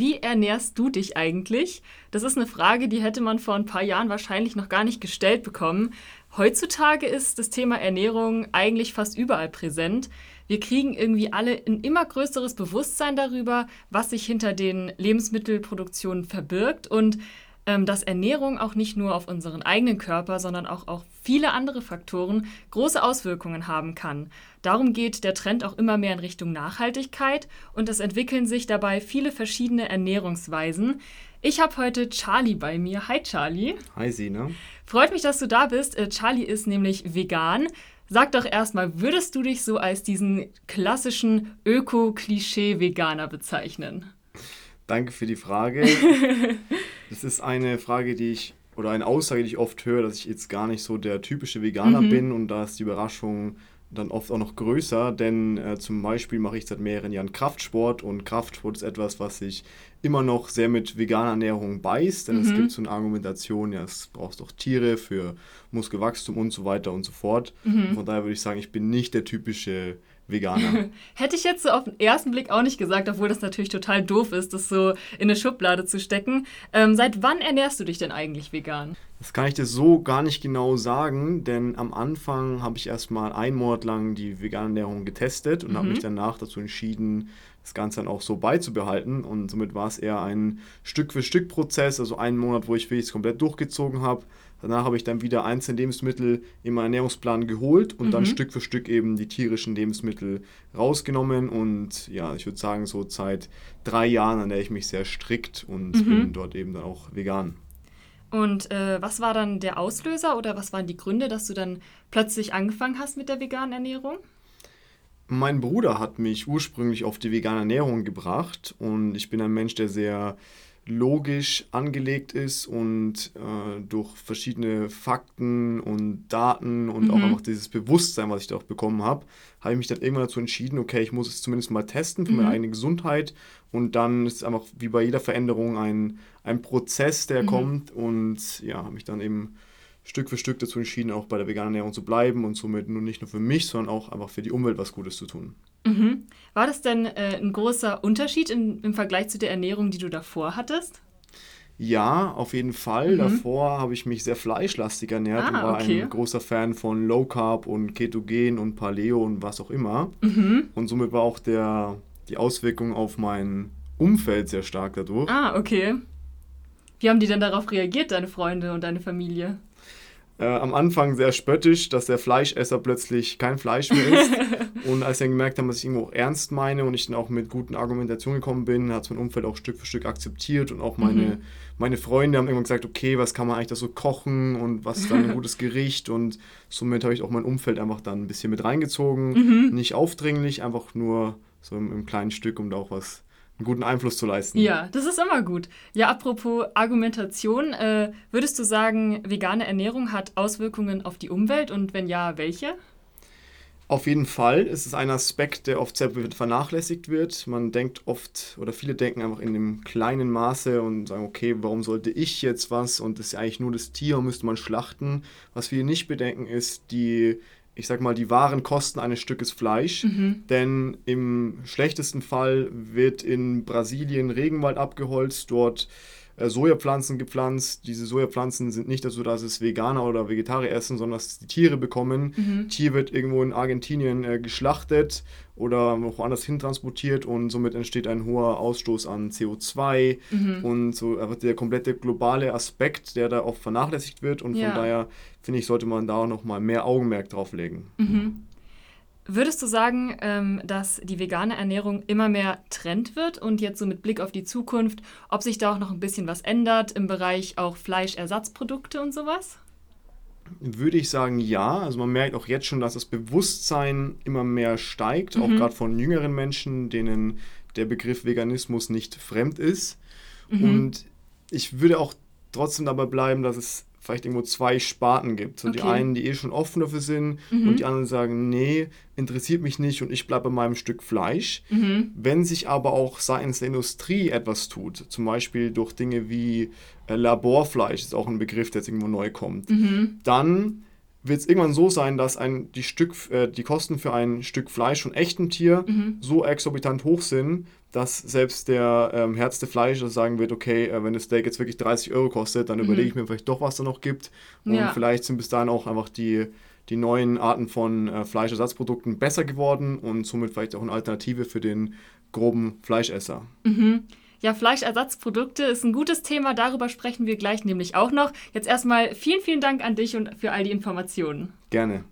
wie ernährst du dich eigentlich? Das ist eine Frage, die hätte man vor ein paar Jahren wahrscheinlich noch gar nicht gestellt bekommen. Heutzutage ist das Thema Ernährung eigentlich fast überall präsent. Wir kriegen irgendwie alle ein immer größeres Bewusstsein darüber, was sich hinter den Lebensmittelproduktionen verbirgt und dass Ernährung auch nicht nur auf unseren eigenen Körper, sondern auch auf viele andere Faktoren große Auswirkungen haben kann. Darum geht der Trend auch immer mehr in Richtung Nachhaltigkeit und es entwickeln sich dabei viele verschiedene Ernährungsweisen. Ich habe heute Charlie bei mir. Hi Charlie. Hi Sina. Freut mich, dass du da bist. Äh, Charlie ist nämlich vegan. Sag doch erstmal, würdest du dich so als diesen klassischen Öko-Klischee-Veganer bezeichnen? Danke für die Frage. das ist eine Frage, die ich, oder eine Aussage, die ich oft höre, dass ich jetzt gar nicht so der typische Veganer mhm. bin und da ist die Überraschung dann oft auch noch größer, denn äh, zum Beispiel mache ich seit mehreren Jahren Kraftsport und Kraftsport ist etwas, was sich immer noch sehr mit veganer Ernährung beißt, denn mhm. es gibt so eine Argumentation, ja, es braucht doch Tiere für Muskelwachstum und so weiter und so fort. Mhm. Von daher würde ich sagen, ich bin nicht der typische Veganer. Hätte ich jetzt so auf den ersten Blick auch nicht gesagt, obwohl das natürlich total doof ist, das so in eine Schublade zu stecken. Ähm, seit wann ernährst du dich denn eigentlich vegan? Das kann ich dir so gar nicht genau sagen, denn am Anfang habe ich erstmal einen Monat lang die vegane Ernährung getestet und mhm. habe mich danach dazu entschieden, das Ganze dann auch so beizubehalten. Und somit war es eher ein Stück für Stück Prozess, also einen Monat, wo ich wirklich komplett durchgezogen habe Danach habe ich dann wieder einzelne Lebensmittel in meinen Ernährungsplan geholt und mhm. dann Stück für Stück eben die tierischen Lebensmittel rausgenommen. Und ja, ich würde sagen, so seit drei Jahren ernähre ich mich sehr strikt und mhm. bin dort eben dann auch vegan. Und äh, was war dann der Auslöser oder was waren die Gründe, dass du dann plötzlich angefangen hast mit der veganen Ernährung? Mein Bruder hat mich ursprünglich auf die vegane Ernährung gebracht und ich bin ein Mensch, der sehr logisch angelegt ist und äh, durch verschiedene Fakten und Daten und mhm. auch einfach dieses Bewusstsein, was ich da auch bekommen habe, habe ich mich dann irgendwann dazu entschieden, okay, ich muss es zumindest mal testen für mhm. meine eigene Gesundheit und dann ist es einfach wie bei jeder Veränderung ein, ein Prozess, der mhm. kommt und ja, habe mich dann eben Stück für Stück dazu entschieden, auch bei der veganen Ernährung zu bleiben und somit nur nicht nur für mich, sondern auch einfach für die Umwelt was Gutes zu tun. Mhm. War das denn äh, ein großer Unterschied in, im Vergleich zu der Ernährung, die du davor hattest? Ja, auf jeden Fall. Mhm. Davor habe ich mich sehr fleischlastig ernährt ah, und war okay. ein großer Fan von Low Carb und Ketogen und Paleo und was auch immer. Mhm. Und somit war auch der, die Auswirkung auf mein Umfeld sehr stark dadurch. Ah, okay. Wie haben die denn darauf reagiert, deine Freunde und deine Familie? Äh, am Anfang sehr spöttisch, dass der Fleischesser plötzlich kein Fleisch mehr isst. und als sie dann gemerkt haben, dass ich irgendwo auch ernst meine und ich dann auch mit guten Argumentationen gekommen bin, hat es mein Umfeld auch Stück für Stück akzeptiert und auch meine, mhm. meine Freunde haben irgendwann gesagt, okay, was kann man eigentlich da so kochen und was ist dann ein gutes Gericht und somit habe ich auch mein Umfeld einfach dann ein bisschen mit reingezogen. Mhm. Nicht aufdringlich, einfach nur so im, im kleinen Stück, um da auch was einen guten Einfluss zu leisten. Ja, das ist immer gut. Ja, apropos Argumentation, äh, würdest du sagen, vegane Ernährung hat Auswirkungen auf die Umwelt und wenn ja, welche? Auf jeden Fall ist es ein Aspekt, der oft sehr vernachlässigt wird. Man denkt oft oder viele denken einfach in dem kleinen Maße und sagen, okay, warum sollte ich jetzt was und das ist ja eigentlich nur das Tier, müsste man schlachten. Was viele nicht bedenken ist, die ich sag mal, die wahren Kosten eines Stückes Fleisch. Mhm. Denn im schlechtesten Fall wird in Brasilien Regenwald abgeholzt, dort Sojapflanzen gepflanzt. Diese Sojapflanzen sind nicht dazu, dass es Veganer oder Vegetarier essen, sondern dass die Tiere bekommen. Mhm. Tier wird irgendwo in Argentinien äh, geschlachtet oder woanders hin transportiert und somit entsteht ein hoher Ausstoß an CO2 mhm. und so einfach der komplette globale Aspekt, der da oft vernachlässigt wird und ja. von daher finde ich, sollte man da auch noch mal mehr Augenmerk drauf legen. Mhm. Würdest du sagen, ähm, dass die vegane Ernährung immer mehr Trend wird und jetzt so mit Blick auf die Zukunft, ob sich da auch noch ein bisschen was ändert im Bereich auch Fleischersatzprodukte und sowas? Würde ich sagen, ja. Also man merkt auch jetzt schon, dass das Bewusstsein immer mehr steigt, mhm. auch gerade von jüngeren Menschen, denen der Begriff Veganismus nicht fremd ist. Mhm. Und ich würde auch trotzdem dabei bleiben, dass es vielleicht irgendwo zwei Sparten gibt. So okay. die einen, die eh schon offen dafür sind mhm. und die anderen sagen, nee, interessiert mich nicht und ich bleibe bei meinem Stück Fleisch. Mhm. Wenn sich aber auch seitens der Industrie etwas tut, zum Beispiel durch Dinge wie äh, Laborfleisch, ist auch ein Begriff, der jetzt irgendwo neu kommt, mhm. dann wird es irgendwann so sein, dass ein, die, Stück, äh, die Kosten für ein Stück Fleisch von echtem Tier mhm. so exorbitant hoch sind, dass selbst der ähm, Herz Fleisch sagen wird, okay, äh, wenn das Steak jetzt wirklich 30 Euro kostet, dann mhm. überlege ich mir vielleicht doch, was da noch gibt. Und ja. vielleicht sind bis dahin auch einfach die, die neuen Arten von äh, Fleischersatzprodukten besser geworden und somit vielleicht auch eine Alternative für den groben Fleischesser. Mhm. Ja, Fleischersatzprodukte ist ein gutes Thema, darüber sprechen wir gleich nämlich auch noch. Jetzt erstmal vielen, vielen Dank an dich und für all die Informationen. Gerne.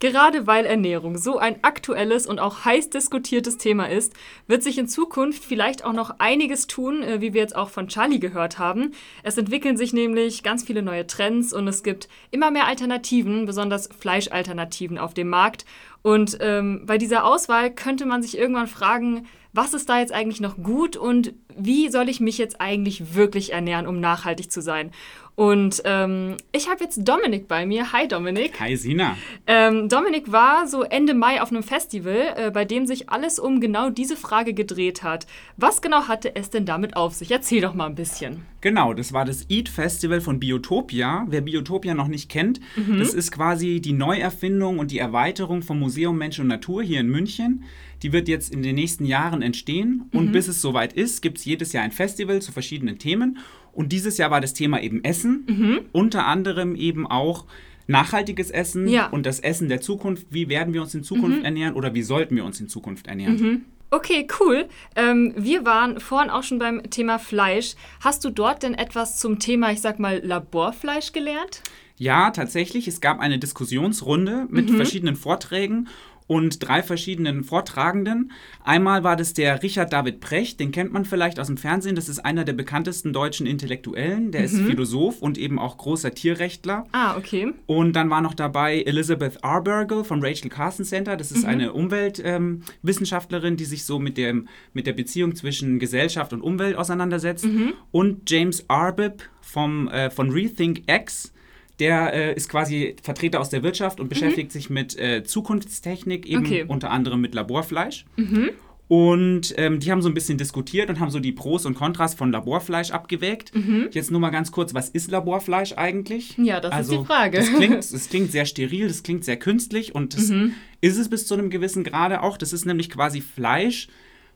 Gerade weil Ernährung so ein aktuelles und auch heiß diskutiertes Thema ist, wird sich in Zukunft vielleicht auch noch einiges tun, äh, wie wir jetzt auch von Charlie gehört haben. Es entwickeln sich nämlich ganz viele neue Trends und es gibt immer mehr Alternativen, besonders Fleischalternativen auf dem Markt. Und ähm, bei dieser Auswahl könnte man sich irgendwann fragen, was ist da jetzt eigentlich noch gut und wie soll ich mich jetzt eigentlich wirklich ernähren, um nachhaltig zu sein? Und ähm, ich habe jetzt Dominik bei mir. Hi Dominik. Hi Sina. Ähm, Dominik war so Ende Mai auf einem Festival, äh, bei dem sich alles um genau diese Frage gedreht hat. Was genau hatte es denn damit auf sich? Erzähl doch mal ein bisschen. Genau, das war das Eat Festival von Biotopia. Wer Biotopia noch nicht kennt, mhm. das ist quasi die Neuerfindung und die Erweiterung vom Museum Mensch und Natur hier in München. Die wird jetzt in den nächsten Jahren entstehen und mhm. bis es soweit ist, gibt es jedes Jahr ein Festival zu verschiedenen Themen. Und dieses Jahr war das Thema eben Essen, mhm. unter anderem eben auch nachhaltiges Essen ja. und das Essen der Zukunft. Wie werden wir uns in Zukunft mhm. ernähren oder wie sollten wir uns in Zukunft ernähren? Mhm. Okay, cool. Ähm, wir waren vorhin auch schon beim Thema Fleisch. Hast du dort denn etwas zum Thema, ich sag mal, Laborfleisch gelernt? Ja, tatsächlich. Es gab eine Diskussionsrunde mit mhm. verschiedenen Vorträgen und drei verschiedenen Vortragenden. Einmal war das der Richard David Precht, den kennt man vielleicht aus dem Fernsehen. Das ist einer der bekanntesten deutschen Intellektuellen. Der mhm. ist Philosoph und eben auch großer Tierrechtler. Ah, okay. Und dann war noch dabei Elizabeth Arbergel vom Rachel Carson Center. Das ist mhm. eine Umweltwissenschaftlerin, ähm, die sich so mit, dem, mit der Beziehung zwischen Gesellschaft und Umwelt auseinandersetzt. Mhm. Und James Arbib vom, äh, von Rethink X der äh, ist quasi Vertreter aus der Wirtschaft und mhm. beschäftigt sich mit äh, Zukunftstechnik, eben okay. unter anderem mit Laborfleisch. Mhm. Und ähm, die haben so ein bisschen diskutiert und haben so die Pros und Kontras von Laborfleisch abgewägt. Mhm. Jetzt nur mal ganz kurz, was ist Laborfleisch eigentlich? Ja, das also, ist die Frage. Das klingt, das klingt sehr steril, das klingt sehr künstlich und das mhm. ist es bis zu einem gewissen Grade auch. Das ist nämlich quasi Fleisch,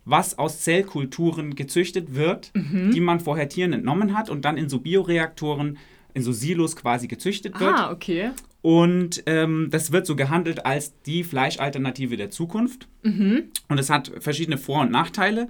was aus Zellkulturen gezüchtet wird, mhm. die man vorher Tieren entnommen hat und dann in so Bioreaktoren in so Silos quasi gezüchtet wird. Ah, okay. Und ähm, das wird so gehandelt als die Fleischalternative der Zukunft. Mhm. Und es hat verschiedene Vor- und Nachteile.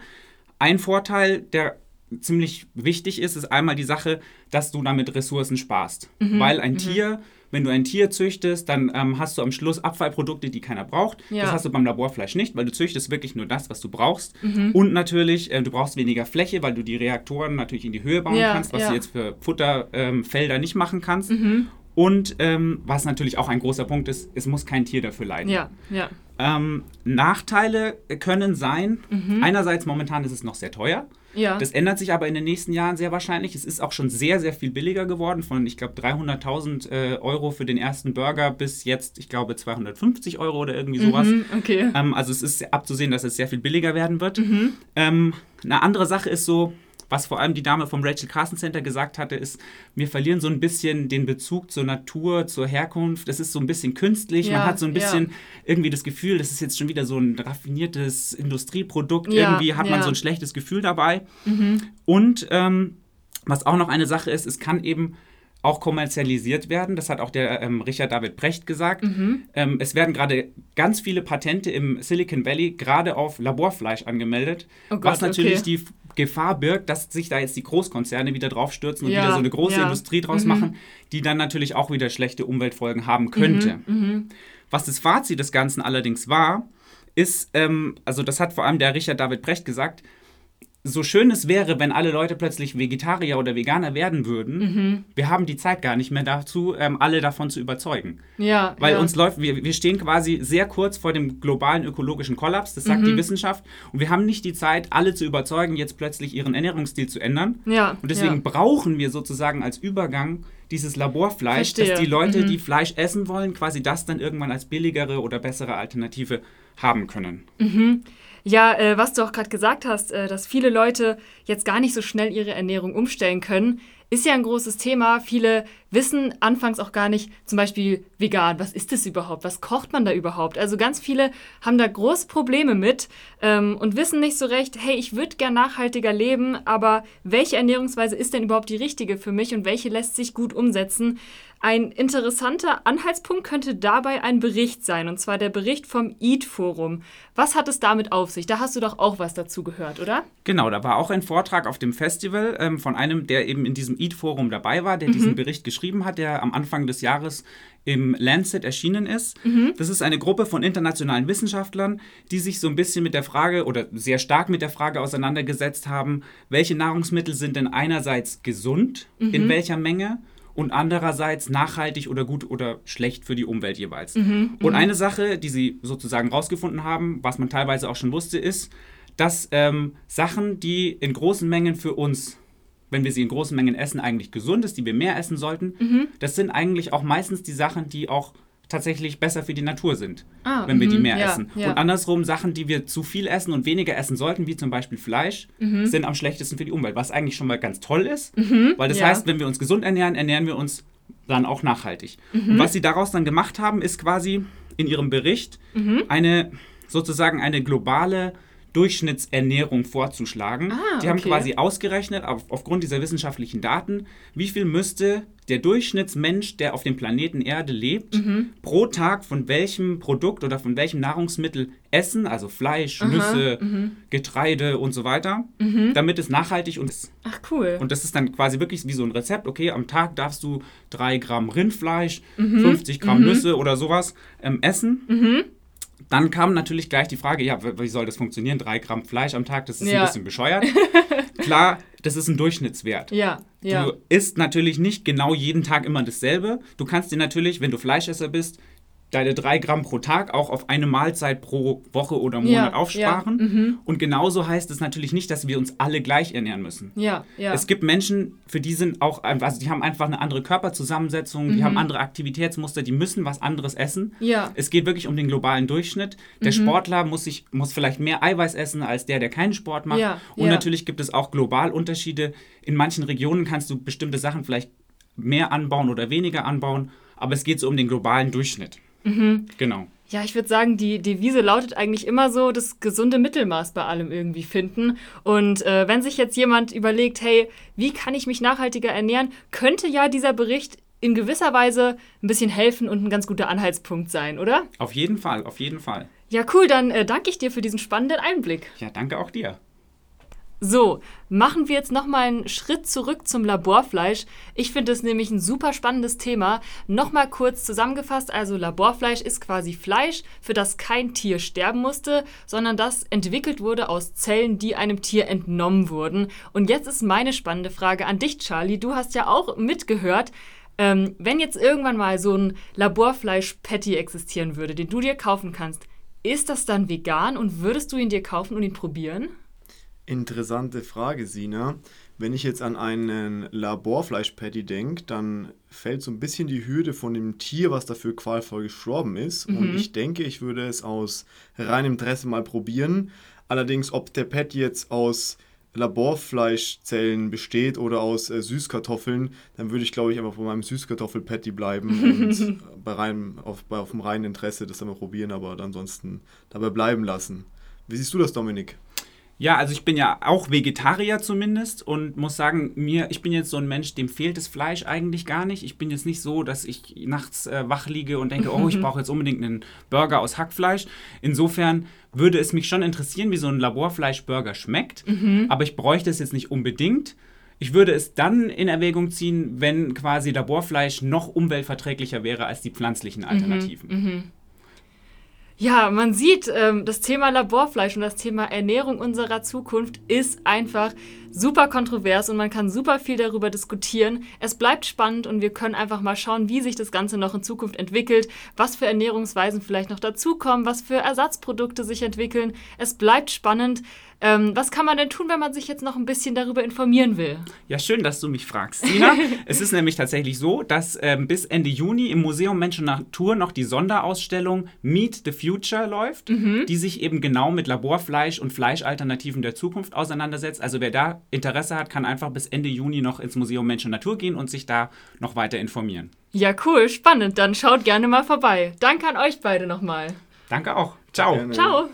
Ein Vorteil, der ziemlich wichtig ist, ist einmal die Sache, dass du damit Ressourcen sparst. Mhm. Weil ein mhm. Tier wenn du ein Tier züchtest, dann ähm, hast du am Schluss Abfallprodukte, die keiner braucht. Ja. Das hast du beim Laborfleisch nicht, weil du züchtest wirklich nur das, was du brauchst. Mhm. Und natürlich, äh, du brauchst weniger Fläche, weil du die Reaktoren natürlich in die Höhe bauen ja, kannst, was ja. du jetzt für Futterfelder ähm, nicht machen kannst. Mhm. Und ähm, was natürlich auch ein großer Punkt ist, es muss kein Tier dafür leiden. Ja, ja. Ähm, Nachteile können sein, mhm. einerseits momentan ist es noch sehr teuer. Ja. Das ändert sich aber in den nächsten Jahren sehr wahrscheinlich. Es ist auch schon sehr, sehr viel billiger geworden. Von, ich glaube, 300.000 äh, Euro für den ersten Burger bis jetzt, ich glaube, 250 Euro oder irgendwie sowas. Mhm, okay. Ähm, also es ist abzusehen, dass es sehr viel billiger werden wird. Mhm. Ähm, eine andere Sache ist so, was vor allem die Dame vom Rachel Carson Center gesagt hatte, ist, wir verlieren so ein bisschen den Bezug zur Natur, zur Herkunft. Es ist so ein bisschen künstlich. Ja, Man hat so ein bisschen ja. irgendwie das Gefühl, das ist jetzt schon wieder so ein raffiniertes Industrieprodukt. Ja, irgendwie hat man so ein schlechtes Gefühl dabei. Mhm. Und ähm, was auch noch eine Sache ist, es kann eben auch kommerzialisiert werden. Das hat auch der ähm, Richard David Brecht gesagt. Mhm. Ähm, es werden gerade ganz viele Patente im Silicon Valley gerade auf Laborfleisch angemeldet, oh Gott, was natürlich okay. die Gefahr birgt, dass sich da jetzt die Großkonzerne wieder draufstürzen und ja, wieder so eine große ja. Industrie draus mhm. machen, die dann natürlich auch wieder schlechte Umweltfolgen haben könnte. Mhm. mhm. Was das Fazit des Ganzen allerdings war, ist, ähm, also das hat vor allem der Richard David Brecht gesagt, so schön es wäre, wenn alle Leute plötzlich Vegetarier oder Veganer werden würden, mhm. wir haben die Zeit gar nicht mehr dazu, ähm, alle davon zu überzeugen. Ja. Weil ja. uns läuft, wir, wir stehen quasi sehr kurz vor dem globalen ökologischen Kollaps, das sagt mhm. die Wissenschaft. Und wir haben nicht die Zeit, alle zu überzeugen, jetzt plötzlich ihren Ernährungsstil zu ändern. Ja. Und deswegen ja. brauchen wir sozusagen als Übergang dieses Laborfleisch, Verstehe. dass die Leute, mhm. die Fleisch essen wollen, quasi das dann irgendwann als billigere oder bessere Alternative haben können. Mhm. Ja, äh, was du auch gerade gesagt hast, äh, dass viele Leute jetzt gar nicht so schnell ihre Ernährung umstellen können. ist ja ein großes Thema. Viele wissen anfangs auch gar nicht, zum Beispiel vegan, was ist das überhaupt? Was kocht man da überhaupt? Also ganz viele haben da große Probleme mit ähm, und wissen nicht so recht, hey, ich würde gern nachhaltiger leben, aber welche Ernährungsweise ist denn überhaupt die richtige für mich und welche lässt sich gut umsetzen? Ein interessanter Anhaltspunkt könnte dabei ein Bericht sein, und zwar der Bericht vom EAT-Forum. Was hat es damit auf sich? Da hast du doch auch was dazu gehört, oder? Genau, da war auch ein Vortrag auf dem Festival ähm, von einem, der eben in diesem EAT-Forum dabei war, der mhm. diesen Bericht geschrieben hat, der am Anfang des Jahres im Lancet erschienen ist. Mhm. Das ist eine Gruppe von internationalen Wissenschaftlern, die sich so ein bisschen mit der Frage oder sehr stark mit der Frage auseinandergesetzt haben, welche Nahrungsmittel sind denn einerseits gesund, mhm. in welcher Menge und andererseits nachhaltig oder gut oder schlecht für die Umwelt jeweils. Mhm, und mhm. eine Sache, die sie sozusagen rausgefunden haben, was man teilweise auch schon wusste, ist, dass ähm, Sachen, die in großen Mengen für uns, wenn wir sie in großen Mengen essen, eigentlich gesund ist, die wir mehr essen sollten, mhm. das sind eigentlich auch meistens die Sachen, die auch tatsächlich besser für die Natur sind, ah, wenn wir die mhm, mehr ja, essen. Ja. Und andersrum, Sachen, die wir zu viel essen und weniger essen sollten, wie zum Beispiel Fleisch, mhm. sind am schlechtesten für die Umwelt, was eigentlich schon mal ganz toll ist, mhm, weil das ja. heißt, wenn wir uns gesund ernähren, ernähren wir uns dann auch nachhaltig. Mhm. Und was sie daraus dann gemacht haben, ist quasi in ihrem Bericht mhm. eine sozusagen eine globale Durchschnittsernährung vorzuschlagen. Ah, die haben okay. quasi ausgerechnet, auf, aufgrund dieser wissenschaftlichen Daten, wie viel müsste der Durchschnittsmensch, der auf dem Planeten Erde lebt, mhm. pro Tag von welchem Produkt oder von welchem Nahrungsmittel essen, also Fleisch, Aha, Nüsse, mhm. Getreide und so weiter, mhm. damit es nachhaltig und ist. Ach cool. Und das ist dann quasi wirklich wie so ein Rezept. Okay, am Tag darfst du drei Gramm Rindfleisch, 50 mhm. Gramm mhm. Nüsse oder sowas ähm, essen. Dann kam natürlich gleich die Frage, ja, wie soll das funktionieren? Drei Gramm Fleisch am Tag, das ist ja. ein bisschen bescheuert. Klar, das ist ein Durchschnittswert. Ja, ja. Du isst natürlich nicht genau jeden Tag immer dasselbe. Du kannst dir natürlich, wenn du Fleischesser bist, deine drei Gramm pro Tag auch auf eine Mahlzeit pro Woche oder Monat ja, aufsparen. Ja, mhm. Und genauso heißt es natürlich nicht, dass wir uns alle gleich ernähren müssen. Ja, ja. Es gibt Menschen, für die sind auch, also die haben einfach eine andere Körperzusammensetzung, mhm. die haben andere Aktivitätsmuster, die müssen was anderes essen. Ja. Es geht wirklich um den globalen Durchschnitt. Der mhm. Sportler muss sich, muss vielleicht mehr Eiweiß essen als der, der keinen Sport macht. Ja, Und natürlich gibt es auch global Unterschiede. In manchen Regionen kannst du bestimmte Sachen vielleicht mehr anbauen oder weniger anbauen, aber es geht so um den globalen Durchschnitt. Mhm. Genau. Ja, ich würde sagen, die Devise lautet eigentlich immer so, das gesunde Mittelmaß bei allem irgendwie finden. Und äh, wenn sich jetzt jemand überlegt, hey, wie kann ich mich nachhaltiger ernähren, könnte ja dieser Bericht in gewisser Weise ein bisschen helfen und ein ganz guter Anhaltspunkt sein, oder? Auf jeden Fall, auf jeden Fall. Ja, cool, dann äh, danke ich dir für diesen spannenden Einblick. Ja, danke auch dir. So, machen wir jetzt nochmal einen Schritt zurück zum Laborfleisch. Ich finde es nämlich ein super spannendes Thema. Nochmal kurz zusammengefasst, also Laborfleisch ist quasi Fleisch, für das kein Tier sterben musste, sondern das entwickelt wurde aus Zellen, die einem Tier entnommen wurden. Und jetzt ist meine spannende Frage an dich, Charlie. Du hast ja auch mitgehört. Ähm, wenn jetzt irgendwann mal so ein Laborfleisch-Patty existieren würde, den du dir kaufen kannst, ist das dann vegan und würdest du ihn dir kaufen und ihn probieren? Interessante Frage, Sina. Wenn ich jetzt an einen Laborfleisch-Patty denke, dann fällt so ein bisschen die Hürde von dem Tier, was dafür qualvoll gestorben ist. Mhm. Und ich denke, ich würde es aus reinem Interesse mal probieren. Allerdings, ob der Patty jetzt aus Laborfleischzellen besteht oder aus äh, Süßkartoffeln, dann würde ich, glaube ich, einfach von meinem Süßkartoffel-Patty bleiben und bei reinem, auf, bei, auf dem reinen Interesse das dann mal probieren, aber ansonsten dabei bleiben lassen. Wie siehst du das, Dominik? Ja, also ich bin ja auch Vegetarier zumindest und muss sagen, mir, ich bin jetzt so ein Mensch, dem fehlt das Fleisch eigentlich gar nicht. Ich bin jetzt nicht so, dass ich nachts äh, wach liege und denke, oh, ich brauche jetzt unbedingt einen Burger aus Hackfleisch. Insofern würde es mich schon interessieren, wie so ein Laborfleischburger schmeckt, mhm. aber ich bräuchte es jetzt nicht unbedingt. Ich würde es dann in Erwägung ziehen, wenn quasi Laborfleisch noch umweltverträglicher wäre als die pflanzlichen mhm, Alternativen. Mhm. Ja, man sieht, ähm, das Thema Laborfleisch und das Thema Ernährung unserer Zukunft ist einfach super kontrovers und man kann super viel darüber diskutieren. Es bleibt spannend und wir können einfach mal schauen, wie sich das Ganze noch in Zukunft entwickelt, was für Ernährungsweisen vielleicht noch dazukommen, was für Ersatzprodukte sich entwickeln. Es bleibt spannend. Ähm, was kann man denn tun, wenn man sich jetzt noch ein bisschen darüber informieren will? Ja, schön, dass du mich fragst, Sina. es ist nämlich tatsächlich so, dass ähm, bis Ende Juni im Museum Mensch und Natur noch die Sonderausstellung Meet the Future läuft, mhm. die sich eben genau mit Laborfleisch und Fleischalternativen der Zukunft auseinandersetzt. Also wer da Interesse hat, kann einfach bis Ende Juni noch ins Museum Mensch und Natur gehen und sich da noch weiter informieren. Ja, cool, spannend. Dann schaut gerne mal vorbei. Danke an euch beide nochmal. Danke auch. Ciao. Ciao.